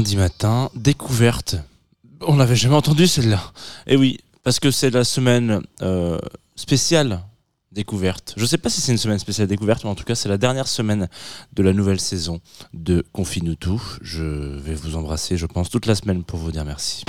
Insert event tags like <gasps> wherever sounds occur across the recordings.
Lundi matin, découverte. On n'avait jamais entendu celle-là. Et oui, parce que c'est la semaine euh, spéciale découverte. Je sais pas si c'est une semaine spéciale découverte, mais en tout cas, c'est la dernière semaine de la nouvelle saison de Confine tout. Je vais vous embrasser, je pense, toute la semaine pour vous dire merci.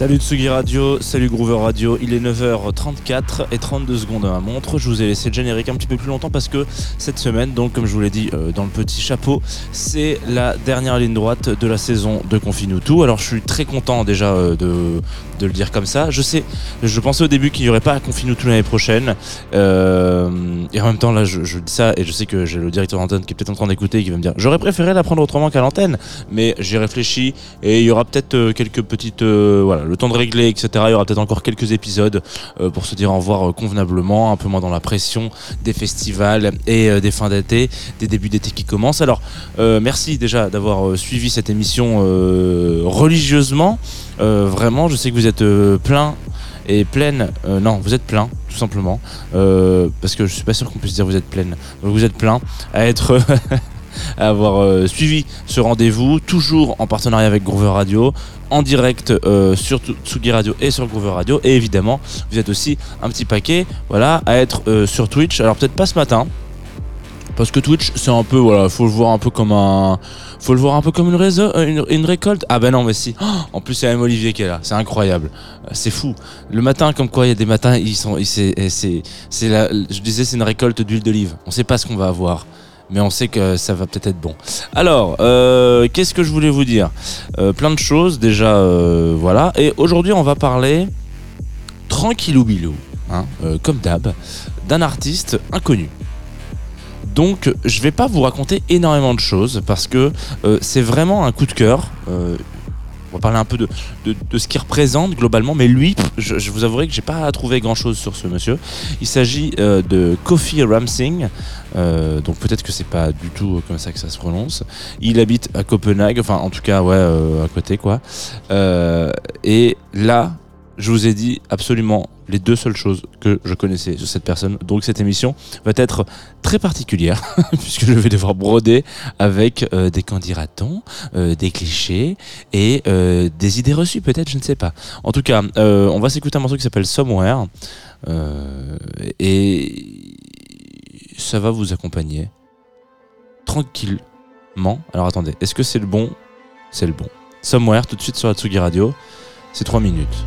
Salut Tsugi Radio, salut Groover Radio, il est 9h34 et 32 secondes à ma montre. Je vous ai laissé le générique un petit peu plus longtemps parce que cette semaine, donc comme je vous l'ai dit euh, dans le petit chapeau, c'est la dernière ligne droite de la saison de Confine tout. Alors je suis très content déjà euh, de, de le dire comme ça. Je sais, je pensais au début qu'il n'y aurait pas Confine tout l'année prochaine. Euh, et en même temps là je, je dis ça et je sais que j'ai le directeur d'antenne qui est peut-être en train d'écouter et qui va me dire j'aurais préféré la prendre autrement qu'à l'antenne. Mais j'ai réfléchi et il y aura peut-être quelques petites... voilà, le temps de régler, etc. Il y aura peut-être encore quelques épisodes pour se dire au revoir euh, convenablement, un peu moins dans la pression des festivals et euh, des fins d'été, des débuts d'été qui commencent. Alors, euh, merci déjà d'avoir suivi cette émission religieusement. Vraiment, je sais que vous êtes plein et pleine. non, vous êtes plein, tout simplement. Parce que je suis pas sûr qu'on puisse dire vous êtes pleine. Donc vous êtes plein à être. <laughs> avoir euh, suivi ce rendez-vous, toujours en partenariat avec Groover Radio, en direct euh, sur Tsugi Radio et sur Groover Radio. Et évidemment, vous êtes aussi un petit paquet voilà, à être euh, sur Twitch. Alors peut-être pas ce matin. Parce que Twitch, c'est un peu, voilà, faut le voir un peu comme un, faut le voir un peu comme une, réseau, une, récolte. Ah ben non, mais si. <gasps> En plus, il y a même Olivier qui est là. C'est incroyable. C'est fou. Le matin, comme quoi, il y a des matins, ils sont, c'est, je disais, c'est une récolte d'huile d'olive. On sait pas ce qu'on va avoir. Mais on sait que ça va peut-être être bon. Alors, euh, qu'est-ce que je voulais vous dire? Euh, Plein de choses déjà, euh, voilà. Et aujourd'hui, on va parler tranquillou bilou, hein, comme d'hab, d'un artiste inconnu. Donc, je vais pas vous raconter énormément de choses parce que c'est vraiment un coup de cœur. Euh, on va parler un peu de, de, de ce qu'il représente globalement, mais lui, je, je vous avouerai que j'ai pas trouvé grand chose sur ce monsieur. Il s'agit euh, de Kofi Ramsing, euh, donc peut-être que c'est pas du tout comme ça que ça se prononce. Il habite à Copenhague, enfin en tout cas ouais euh, à côté quoi. Euh, et là, je vous ai dit absolument les deux seules choses que je connaissais sur cette personne. Donc cette émission va être très particulière <laughs> puisque je vais devoir broder avec euh, des candidatons, euh, des clichés et euh, des idées reçues peut-être, je ne sais pas. En tout cas, on va s'écouter un morceau qui s'appelle Somewhere et ça va vous accompagner tranquillement. Alors attendez, est-ce que c'est le bon? C'est le bon. Somewhere tout de suite sur la Tsugi Radio. C'est 3 minutes.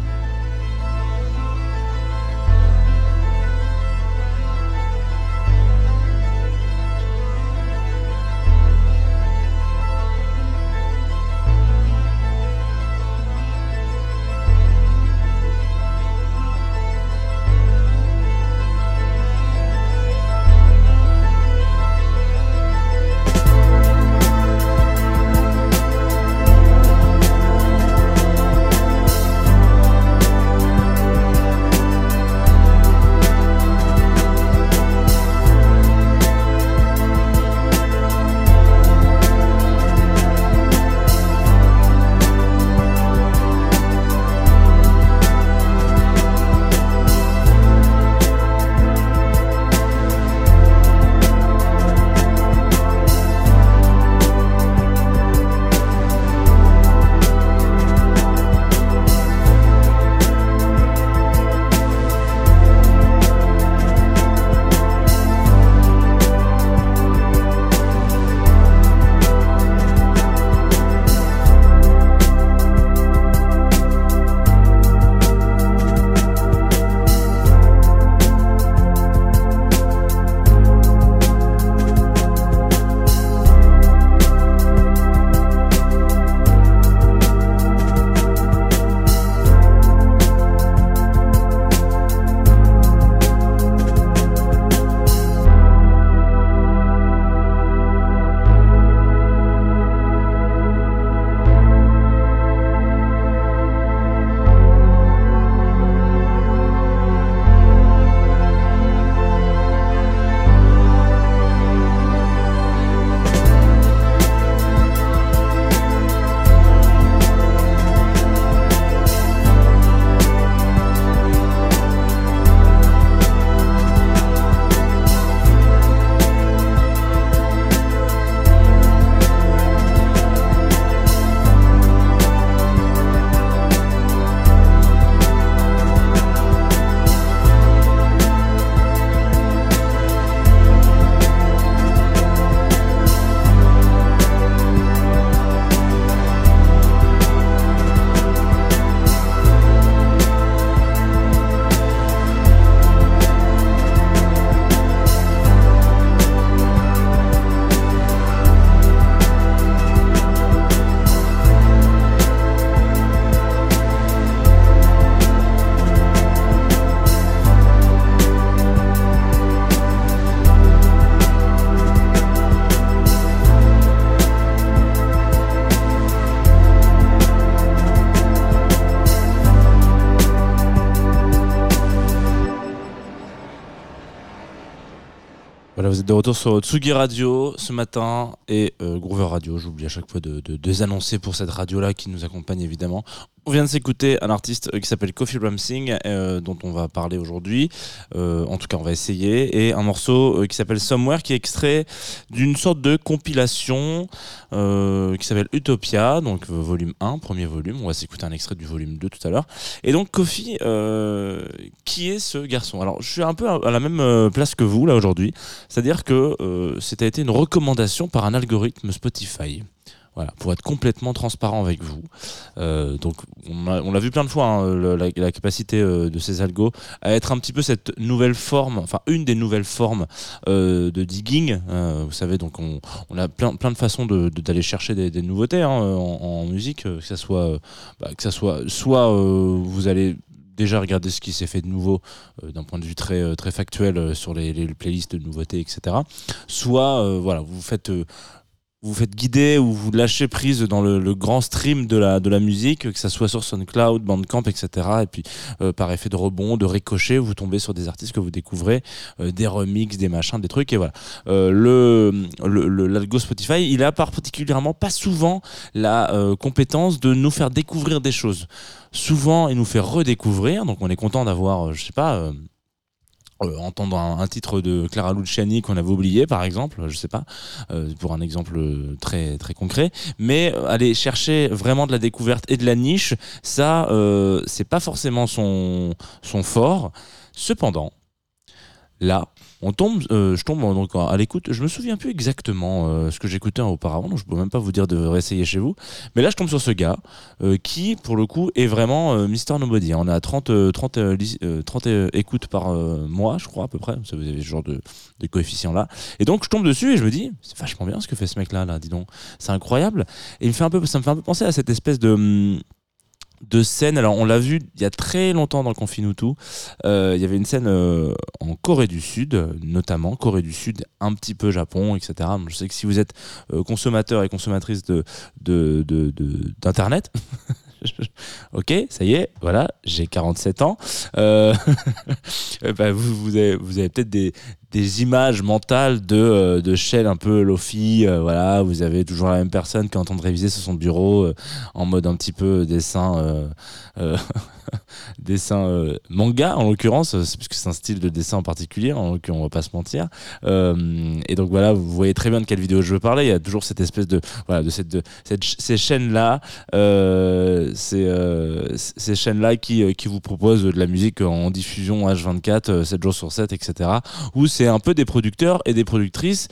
De retour sur Tsugi Radio ce matin et euh, Groover Radio. J'oublie à chaque fois de, de, de pour cette radio-là qui nous accompagne évidemment. On vient de s'écouter un artiste euh, qui s'appelle Coffee Ramsing, euh, dont on va parler aujourd'hui. Euh, en tout cas, on va essayer. Et un morceau qui s'appelle Somewhere, qui est extrait d'une sorte de compilation qui s'appelle Utopia, donc volume 1, premier volume. On va s'écouter un extrait du volume 2 tout à l'heure. Et donc, Kofi, qui est ce garçon? Alors, je suis un peu à la même place que vous, là, aujourd'hui. C'est-à-dire que c'était une recommandation par un algorithme Spotify. Voilà, pour être complètement transparent avec vous. Euh, donc, on l'a vu plein de fois, hein, la, capacité euh, de ces algos à être un petit peu cette nouvelle forme, enfin une des nouvelles formes euh, de digging. Vous savez, donc on, a plein, plein de façons d'aller chercher des, nouveautés hein, en, musique, que ça soit, bah, que ça soit, soit vous allez déjà regarder ce qui s'est fait de nouveau d'un point de vue très très factuel sur les, playlists de nouveautés, etc. Soit voilà, vous faites vous faites guider ou vous lâchez prise dans le, grand stream de la, de la musique, que ça soit sur SoundCloud, Bandcamp, etc. Et puis, euh, par effet de rebond, de ricochet, vous tombez sur des artistes que vous découvrez, euh, des remixes, des machins, des trucs, et voilà. Euh, le, le, l'algo Spotify, il a par particulièrement pas souvent la euh, compétence de nous faire découvrir des choses. Souvent, il nous fait redécouvrir, donc on est content d'avoir, je sais pas, euh, entendre un, titre de Clara Luciani qu'on avait oublié par exemple je sais pas euh, pour un exemple très concret. Mais aller chercher vraiment de la découverte et de la niche ça euh, c'est pas forcément son fort. Cependant là on tombe euh, je tombe donc à l'écoute. Je me souviens plus exactement euh, ce que j'écoutais auparavant donc je peux même pas vous dire de réessayer chez vous. Mais là je tombe sur ce gars euh, qui pour le coup est vraiment Mister Nobody. On a 30 euh, 30 euh, lis- euh, 30 euh, écoutes par mois je crois à peu près. Vous avez ce genre de, de coefficient là et donc je tombe dessus et je me dis c'est vachement bien ce que fait ce mec là là dis donc. C'est incroyable. Et il me fait un peu ça me fait un peu penser à cette espèce de hum, de scène, alors on l'a vu il y a très longtemps dans le euh, il y avait une scène euh, en Corée du Sud, notamment Corée du Sud, un petit peu Japon, etc. Je sais que si vous êtes euh, consommateur et consommatrice de, d'internet, <laughs> ok, ça y est, voilà, j'ai 47 ans. <laughs> Avez, vous avez peut-être des, des images mentales de, euh, de Shell un peu Lofi, euh, voilà, vous avez toujours la même personne qui est en train de réviser sur son bureau euh, en mode un petit peu dessin, euh, <laughs> dessin manga en l'occurrence, c'est parce que c'est un style de dessin en particulier, en on va pas se mentir. Et donc voilà, vous voyez très bien de quelle vidéo je veux parler. Il y a toujours cette espèce de voilà de cette de cette ces chaînes là, ces ces chaînes là qui qui vous proposent de la musique en diffusion H24, euh, 7 jours sur 7, etc. Où c'est un peu des producteurs et des productrices.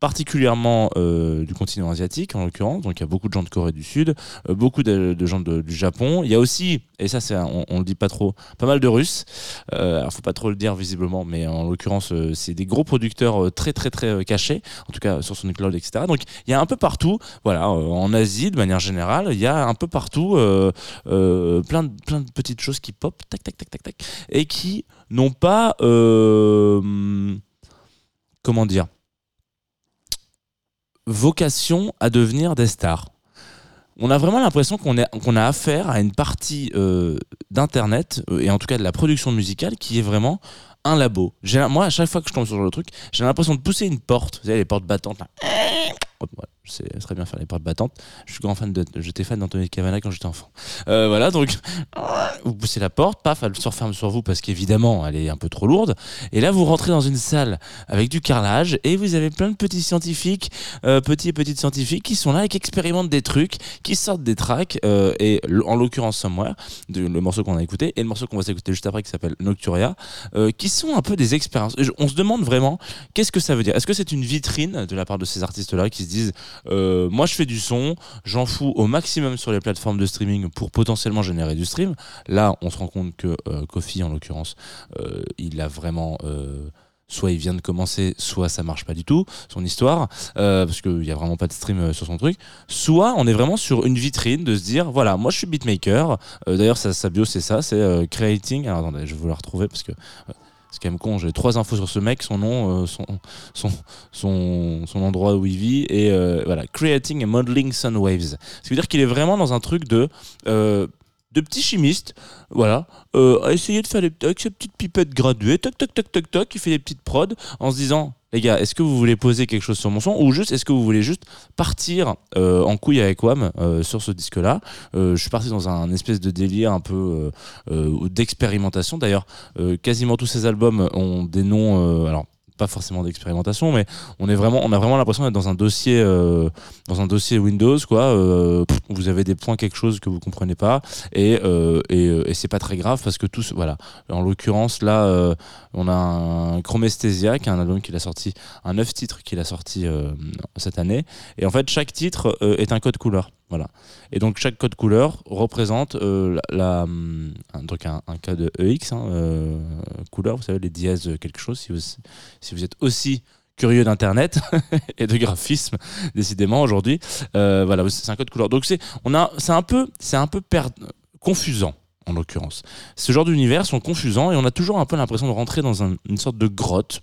Particulièrement euh, du continent asiatique en l'occurrence. Donc il y a beaucoup de gens de Corée du Sud euh, beaucoup de, gens du Japon. Il y a aussi et ça c'est on, on le dit pas trop pas mal de Russes. Euh, alors faut pas trop le dire visiblement mais en l'occurrence euh, c'est des gros producteurs très très très cachés en tout cas sur son cloud etc donc il y a un peu partout voilà en Asie de manière générale il y a un peu partout plein de plein de petites choses qui pop tac tac tac tac tac et qui n'ont pas euh, comment dire vocation à devenir des stars. On a vraiment l'impression qu'on a affaire à une partie euh, d'internet euh, et en tout cas de la production musicale qui est vraiment un labo. Moi, à chaque fois que je tombe sur le truc, j'ai l'impression de pousser une porte. Vous savez, les portes battantes. Là. Voilà, je sais très bien faire les portes battantes. Je suis grand fan de. J'étais fan d'Anthony Cavana quand j'étais enfant. Euh, voilà, donc vous poussez la porte, paf, elle se referme sur vous parce qu'évidemment, elle est un peu trop lourde. Et là, vous rentrez dans une salle avec du carrelage et vous avez plein de petits scientifiques, euh, petits et petites scientifiques qui sont là et qui expérimentent des trucs, qui sortent des tracks euh, et en l'occurrence Somewhere, le morceau qu'on a écouté et le morceau qu'on va s'écouter juste après qui s'appelle Nocturia, euh, qui sont un peu des expériences. On se demande vraiment qu'est-ce que ça veut dire? Est-ce que c'est une vitrine de la part de ces artistes-là qui se disent euh, moi je fais du son, j'en fous au maximum sur les plateformes de streaming pour potentiellement générer du stream. Là, on se rend compte que euh, Kofi, en l'occurrence, euh, il a vraiment euh, soit il vient de commencer, soit ça marche pas du tout, son histoire, parce qu'il y a vraiment pas de stream sur son truc. Soit on est vraiment sur une vitrine de se dire, voilà, moi je suis beatmaker. D'ailleurs, sa, bio c'est ça, c'est creating. Alors attendez, je vais vous la retrouver parce que c'est quand même con. J'ai trois infos sur ce mec, son nom, euh, son, son, endroit où il vit et euh, voilà, creating and modeling sound waves. Ce qui veut dire qu'il est vraiment dans un truc de euh, de petits chimistes, voilà, euh, à essayer de faire des, avec ses petites pipettes graduées, toc toc toc toc toc, il fait des petites prods en se disant les gars, est-ce que vous voulez poser quelque chose sur mon son ou juste est-ce que vous voulez juste partir euh, en couille avec Wham euh, sur ce disque-là Euh, Je suis parti dans un espèce de délire un peu euh, d'expérimentation. D'ailleurs, quasiment tous ces albums ont des noms, alors pas forcément d'expérimentation, mais on a vraiment l'impression d'être dans un dossier, euh, Windows, quoi. euh, vous avez des points quelque chose que vous comprenez pas, et euh, et, c'est pas très grave parce que tous, voilà. En l'occurrence, là, on a un Chromesthesia, qui est un album qu'il a sorti, un neuf titres qu'il a sorti cette année, et en fait chaque titre est un code couleur, voilà. Et donc chaque code couleur représente euh, hum, un, donc un, un code EX, hein, euh, couleur, vous savez les dièses quelque chose, si vous êtes aussi curieux d'internet <laughs> et de graphisme décidément aujourd'hui euh, voilà c'est un code couleur. Donc c'est on a un peu c'est un peu confusant en l'occurrence. Ce genre d'univers sont confusants et on a toujours un peu l'impression de rentrer dans un- une sorte de grotte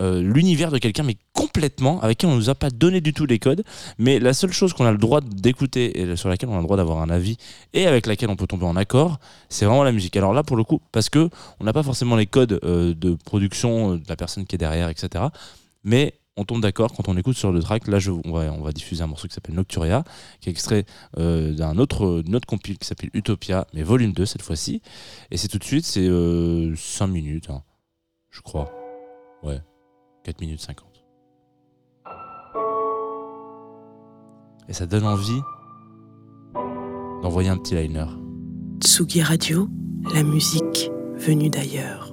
euh, l'univers de quelqu'un mais complètement avec qui on nous a pas donné du tout les codes. Mais la seule chose qu'on a le droit d'écouter et sur laquelle on a le droit d'avoir un avis et avec laquelle on peut tomber en accord c'est vraiment la musique. Alors là pour le coup parce que on n'a pas forcément les codes euh, de production euh, de la personne qui est derrière etc mais on tombe d'accord quand on écoute sur le track. Là je, on, va, on va diffuser un morceau qui s'appelle Nocturia qui est extrait d'un autre, autre compile qui s'appelle Utopia mais volume 2 cette fois-ci. Et c'est tout de suite c'est 5 minutes hein, je crois. Ouais 4 minutes 50 et ça donne envie d'envoyer un petit liner Tsugi Radio, la musique venue d'ailleurs.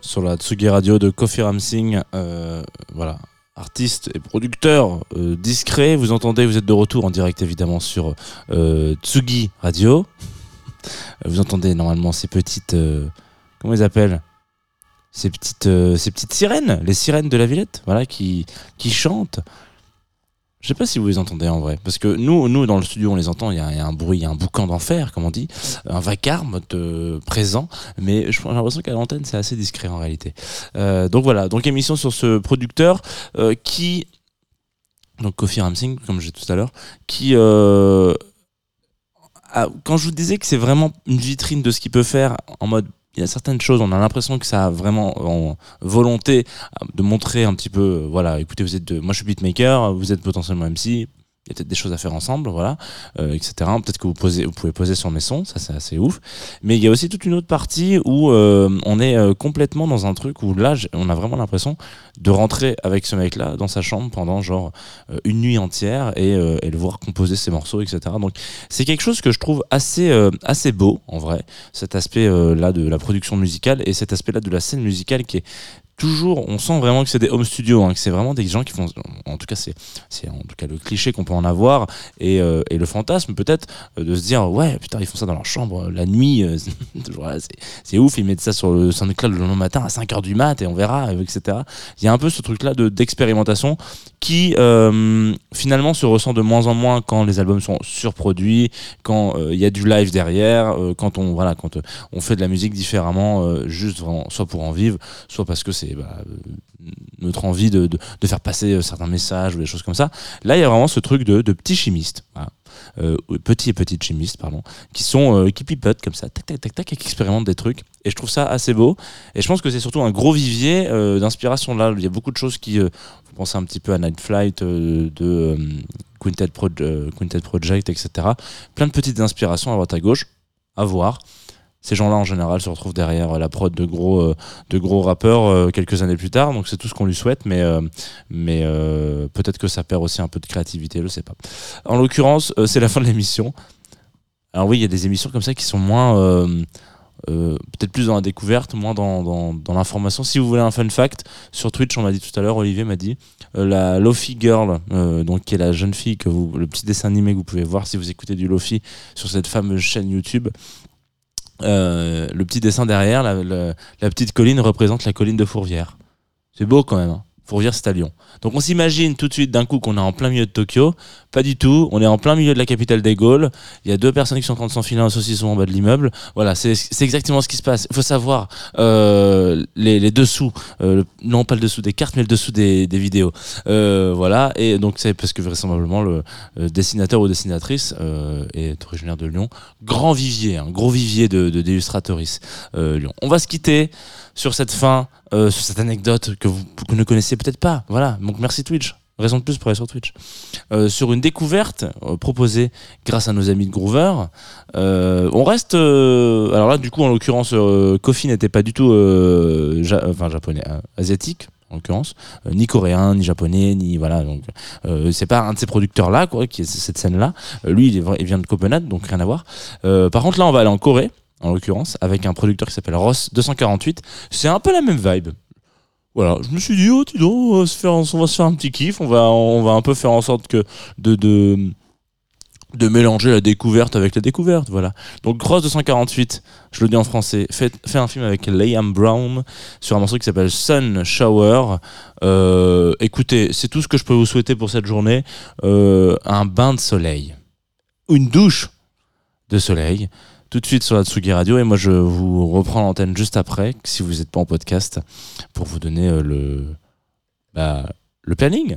Sur la Tsugi Radio de Kofi Ramsing. Euh, voilà, artiste et producteur euh, discret. Vous entendez, vous êtes de retour en direct évidemment sur euh, Tsugi Radio. Vous entendez normalement ces petites. comment ils appellent? Ces petites, ces petites sirènes, les sirènes de la Villette, voilà, qui, qui chantent. Je sais pas si vous les entendez en vrai, parce que nous, nous dans le studio, on les entend. Il y, a, un bruit, il y a un boucan d'enfer, comme on dit, un vacarme de présent. Mais j'ai l'impression qu'à l'antenne, c'est assez discret en réalité. Euh, donc voilà, donc émission sur ce producteur euh, qui, donc Kofi Ramsing, comme j'ai tout à l'heure, qui euh, quand je vous disais que c'est vraiment une vitrine de ce qu'il peut faire en mode il y a certaines choses, on a l'impression que ça a vraiment en volonté de montrer un petit peu, voilà, écoutez, vous êtes de, moi je suis beatmaker, vous êtes potentiellement MC, y a peut-être des choses à faire ensemble, voilà, euh, etc. Peut-être que vous, posez, vous pouvez poser sur mes sons, ça c'est assez ouf. Mais il y a aussi toute une autre partie où euh, on est euh, complètement dans un truc où là, on a vraiment l'impression de rentrer avec ce mec-là dans sa chambre pendant genre une nuit entière et, et, le voir composer ses morceaux, etc. Donc c'est quelque chose que je trouve assez, assez beau en vrai, cet aspect-là de la production musicale et cet aspect-là de la scène musicale qui est toujours, on sent vraiment que c'est des home studios, hein, que c'est vraiment des gens qui font, en tout cas c'est, en tout cas le cliché qu'on peut en avoir et, euh, le fantasme peut-être euh, de se dire ouais putain ils font ça dans leur chambre euh, la nuit, <laughs> c'est, c'est ouf, ils mettent ça sur le SoundCloud le lendemain matin à 5h du mat et on verra, etc. Il y a un peu ce truc là de, d'expérimentation qui finalement se ressent de moins en moins quand les albums sont surproduits, quand il y a du live derrière, quand on voilà quand on fait de la musique différemment, juste soit pour en vivre, soit parce que c'est bah, euh, notre envie de, faire passer euh, certains messages ou des choses comme ça. Là, il y a vraiment ce truc de, petits chimistes. Euh, petits et petites chimistes, pardon, qui sont qui pipotent comme ça, tac tac tac tac, et qui expérimentent des trucs. Et je trouve ça assez beau. Et je pense que c'est surtout un gros vivier d'inspiration là. Il y a beaucoup de choses qui, vous pensez un petit peu à Night Flight de Quintet, Quintet Project, etc. Plein de petites inspirations à droite à gauche, à voir ces gens-là en général se retrouvent derrière la prod de gros euh, de gros rappeurs euh, quelques années plus tard. Donc c'est tout ce qu'on lui souhaite mais euh, mais peut-être que ça perd aussi un peu de créativité je sais pas. En l'occurrence c'est la fin de l'émission. Alors oui il y a des émissions comme ça qui sont moins peut-être plus dans la découverte, moins dans, dans, dans l'information. Si vous voulez un fun fact, sur Twitch, on m'a dit tout à l'heure, Olivier m'a dit, la Lofi Girl, donc qui est la jeune fille que vous, le petit dessin animé que vous pouvez voir si vous écoutez du Lofi sur cette fameuse chaîne YouTube, le petit dessin derrière, la, la, petite colline représente la colline de Fourvière. C'est beau quand même. Hein. Fourvière, c'est à Lyon. Donc on s'imagine tout de suite d'un coup qu'on est en plein milieu de Tokyo. Pas du tout. On est en plein milieu de la capitale des Gaules. Il y a deux personnes qui sont en train de s'enfiler un saucisson en bas de l'immeuble. Voilà, c'est exactement ce qui se passe. Il faut savoir euh, les, dessous, euh, non pas le dessous des cartes, mais le dessous des, vidéos. Euh, voilà. Et donc c'est parce que vraisemblablement le dessinateur ou dessinatrice est originaire de Lyon. Grand vivier, un gros vivier de d'illustratrices Lyon. On va se quitter sur cette fin, sur cette anecdote que vous, ne connaissez peut-être pas. Voilà. Donc merci Twitch. Raison de plus pour aller sur Twitch. Euh, sur une découverte euh, proposée grâce à nos amis de Groover, euh, on reste. alors là, du coup, en l'occurrence, Kofi n'était pas du tout enfin, japonais, asiatique en l'occurrence, ni coréen, ni japonais, ni voilà. Donc, c'est pas un de ces producteurs là, quoi, qui est cette scène là. lui, il, vient de Copenhague, donc rien à voir. par contre, là, on va aller en Corée, en l'occurrence, avec un producteur qui s'appelle Ross 248. C'est un peu la même vibe voilà, je me suis dit, oh, on va, se faire, un petit kiff, on va, on va un peu faire en sorte que de, de, de mélanger la découverte avec la découverte, voilà. Donc Cross 248, je le dis en français, fait, fait un film avec Liam Brown sur un morceau qui s'appelle Sun Shower. Euh, écoutez, c'est tout ce que je peux vous souhaiter pour cette journée. Euh, un bain de soleil. Une douche de soleil tout de suite sur la Tsugi Radio et moi je vous reprends l'antenne juste après, si vous n'êtes pas en podcast, pour vous donner euh, le, bah, le planning.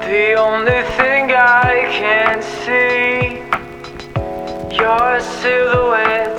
The only thing I can see, your silhouette